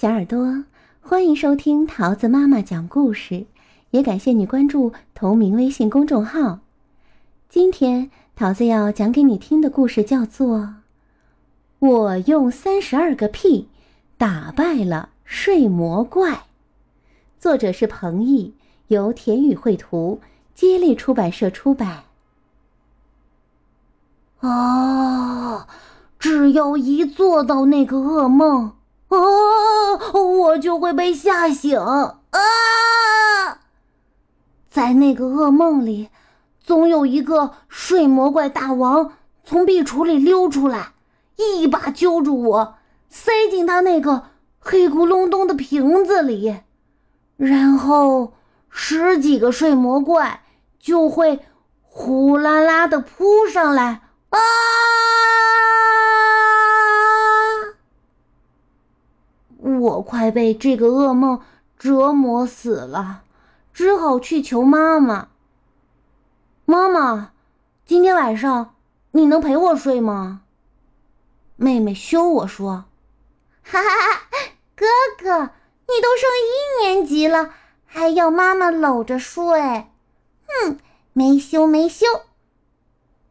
小耳朵，欢迎收听桃子妈妈讲故事，也感谢你关注同名微信公众号。今天桃子要讲给你听的故事叫做《我用三十二个屁打败了睡魔怪》，作者是彭毅，由田雨绘图，接力出版社出版。啊！只要一做到那个噩梦。哦！我就会被吓醒啊！在那个噩梦里，总有一个睡魔怪大王从壁橱里溜出来，一把揪住我，塞进他那个黑咕隆咚的瓶子里，然后十几个睡魔怪就会呼啦啦的扑上来啊！我快被这个噩梦折磨死了，只好去求妈妈。妈妈，今天晚上你能陪我睡吗？妹妹羞我说：“哈哈哈，哥哥，你都上一年级了，还要妈妈搂着睡？哼，没羞没羞。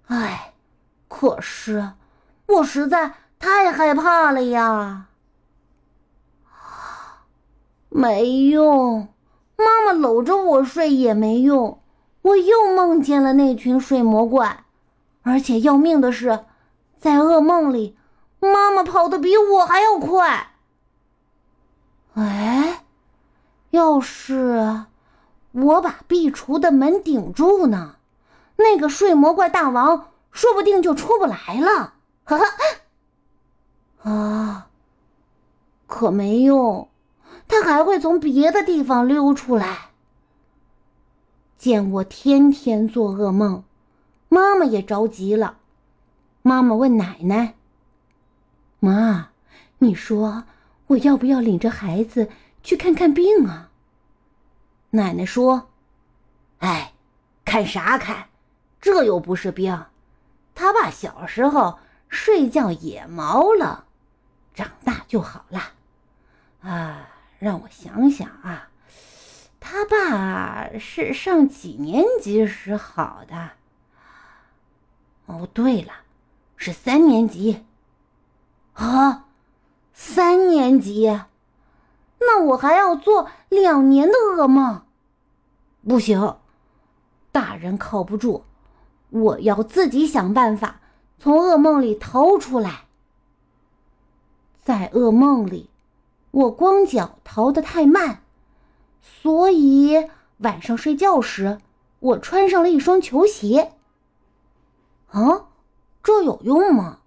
哎，可是我实在太害怕了呀。”没用，妈妈搂着我睡也没用，我又梦见了那群睡魔怪，而且要命的是，在噩梦里，妈妈跑得比我还要快。哎，要是我把壁橱的门顶住呢，那个睡魔怪大王说不定就出不来了。哈 哈，啊，可没用。他还会从别的地方溜出来。见我天天做噩梦，妈妈也着急了。妈妈问奶奶：“妈，你说我要不要领着孩子去看看病啊？”奶奶说：“哎，看啥看？这又不是病。他爸小时候睡觉也毛了，长大就好了。”啊。让我想想啊，他爸是上几年级时好的？哦，对了，是三年级。啊，三年级，那我还要做两年的噩梦？不行，大人靠不住，我要自己想办法从噩梦里逃出来。在噩梦里。我光脚逃得太慢，所以晚上睡觉时我穿上了一双球鞋。啊，这有用吗？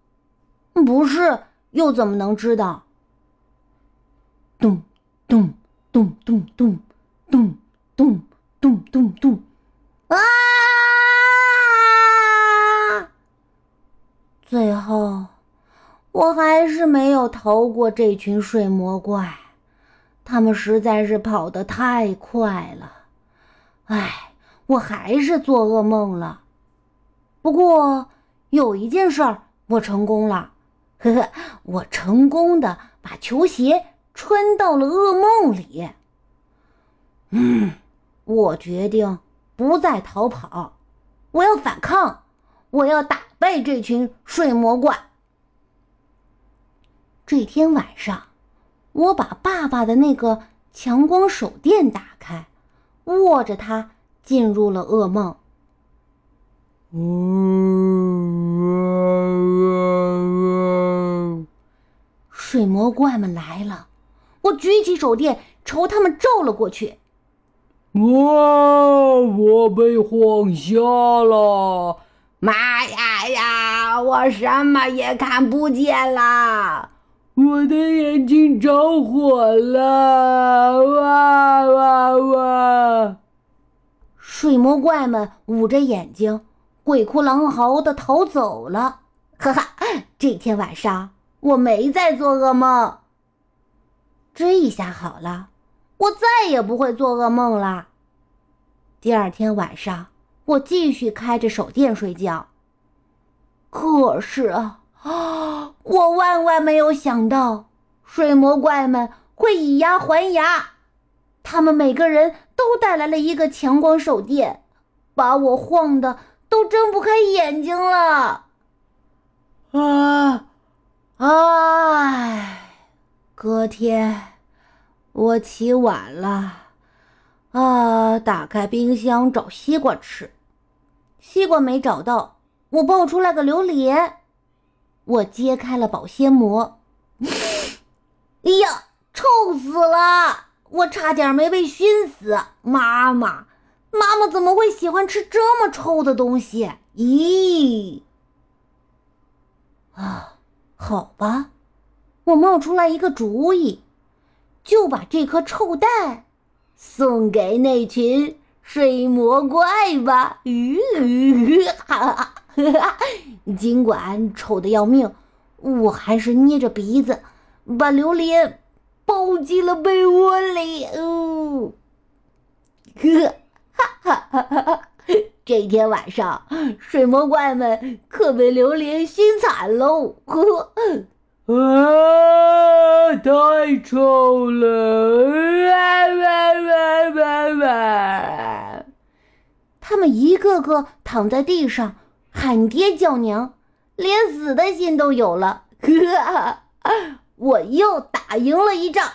不是，又怎么能知道？咚咚咚咚咚咚咚咚咚咚！啊！最后。我还是没有逃过这群睡魔怪，他们实在是跑得太快了。唉，我还是做噩梦了。不过有一件事儿我成功了，呵呵，我成功的把球鞋穿到了噩梦里。嗯，我决定不再逃跑，我要反抗，我要打败这群睡魔怪。这天晚上，我把爸爸的那个强光手电打开，握着它进入了噩梦。水魔怪们来了，我举起手电朝他们照了过去。哇！我被晃瞎了！妈呀呀！我什么也看不见了！我的眼睛着火了！哇哇哇！水魔怪们捂着眼睛，鬼哭狼嚎的逃走了。哈哈，这天晚上我没再做噩梦。这一下好了，我再也不会做噩梦了。第二天晚上，我继续开着手电睡觉。可是啊。啊！我万万没有想到，水魔怪们会以牙还牙。他们每个人都带来了一个强光手电，把我晃得都睁不开眼睛了。啊，唉，隔天我起晚了，啊，打开冰箱找西瓜吃，西瓜没找到，我抱出来个榴莲，我揭开了保鲜膜，哎呀，臭死了！我差点没被熏死！妈妈，妈妈怎么会喜欢吃这么臭的东西？咦！啊，好吧，我冒出来一个主意，就把这颗臭蛋送给那群睡魔怪吧。尽管臭的要命，我还是捏着鼻子把榴莲。抱进了被窝里，哦，呵，哈哈哈哈哈！这天晚上，水魔怪们可被榴莲熏惨喽，呵，啊，太臭了，哇哇哇哇哇！他们一个个躺在地上喊爹叫娘，连死的心都有了，呵。我又打赢了一仗。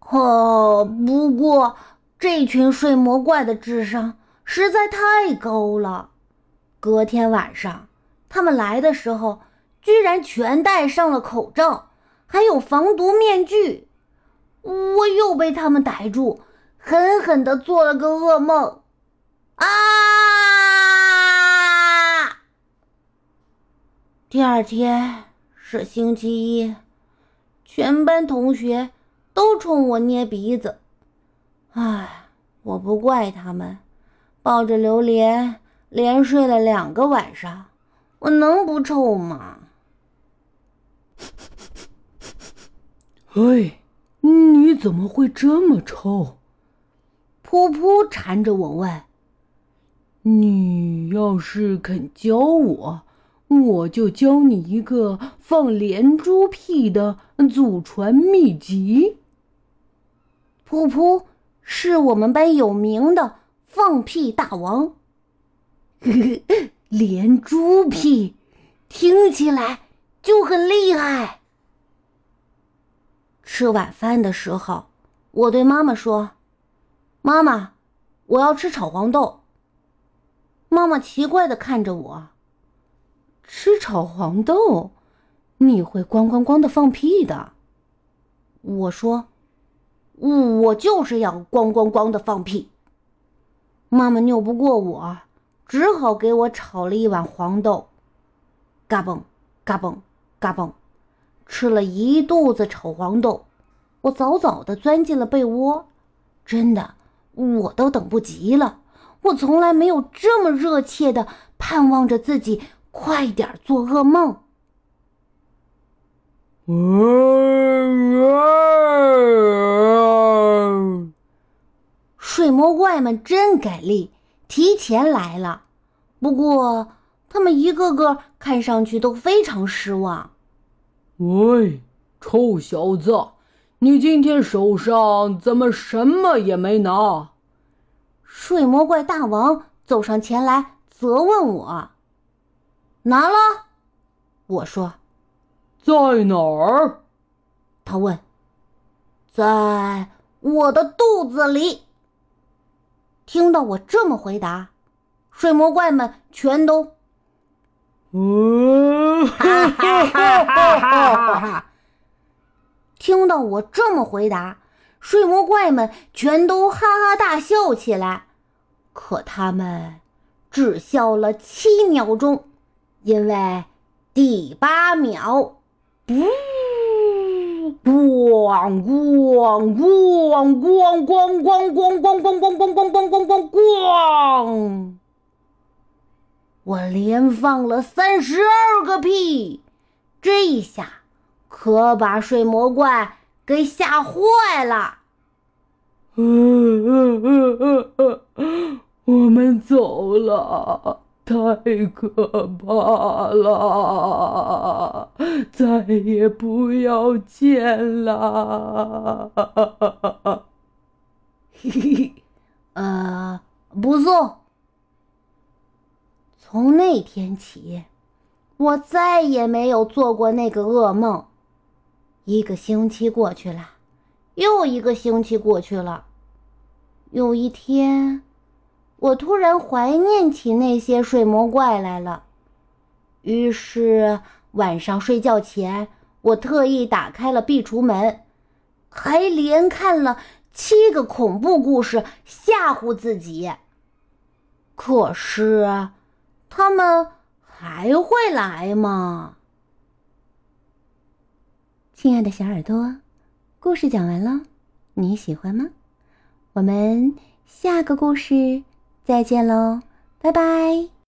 哦，不过这群睡魔怪的智商实在太高了。隔天晚上，他们来的时候，居然全戴上了口罩，还有防毒面具。我又被他们逮住，狠狠的做了个噩梦。啊！第二天是星期一。全班同学都冲我捏鼻子，唉，我不怪他们。抱着榴莲连睡了两个晚上，我能不臭吗？哎，你怎么会这么臭？噗噗缠着我问。你要是肯教我。我就教你一个放连珠屁的祖传秘籍。噗噗是我们班有名的放屁大王。连珠屁听起来就很厉害。吃晚饭的时候，我对妈妈说：“妈妈，我要吃炒黄豆。”妈妈奇怪的看着我。吃炒黄豆，你会咣咣咣的放屁的。我说，我就是要咣咣咣的放屁。妈妈拗不过我，只好给我炒了一碗黄豆。嘎嘣，嘎嘣，嘎嘣，吃了一肚子炒黄豆，我早早的钻进了被窝。真的，我都等不及了。我从来没有这么热切的盼望着自己。快点做噩梦！睡魔怪们真给力，提前来了。不过他们一个个看上去都非常失望。喂，臭小子，你今天手上怎么什么也没拿？睡魔怪大王走上前来责问我。拿了，我说，在哪儿？他问。在我的肚子里。听到我这么回答，睡魔怪们全都，嗯，哈哈哈哈哈！听到我这么回答，睡魔怪们全都哈哈大笑起来。可他们只笑了七秒钟。因为第八秒，咣咣咣咣咣咣咣咣咣咣咣咣咣咣咣咣，我连放了三十二个屁，这一下可把睡魔怪给吓坏了。嗯嗯嗯嗯嗯，我们走了。太可怕了，再也不要见了。嘿嘿，呃，不送。从那天起，我再也没有做过那个噩梦。一个星期过去了，又一个星期过去了。有一天。我突然怀念起那些睡魔怪来了，于是晚上睡觉前，我特意打开了壁橱门，还连看了七个恐怖故事吓唬自己。可是，他们还会来吗？亲爱的小耳朵，故事讲完了，你喜欢吗？我们下个故事。再见喽，拜拜。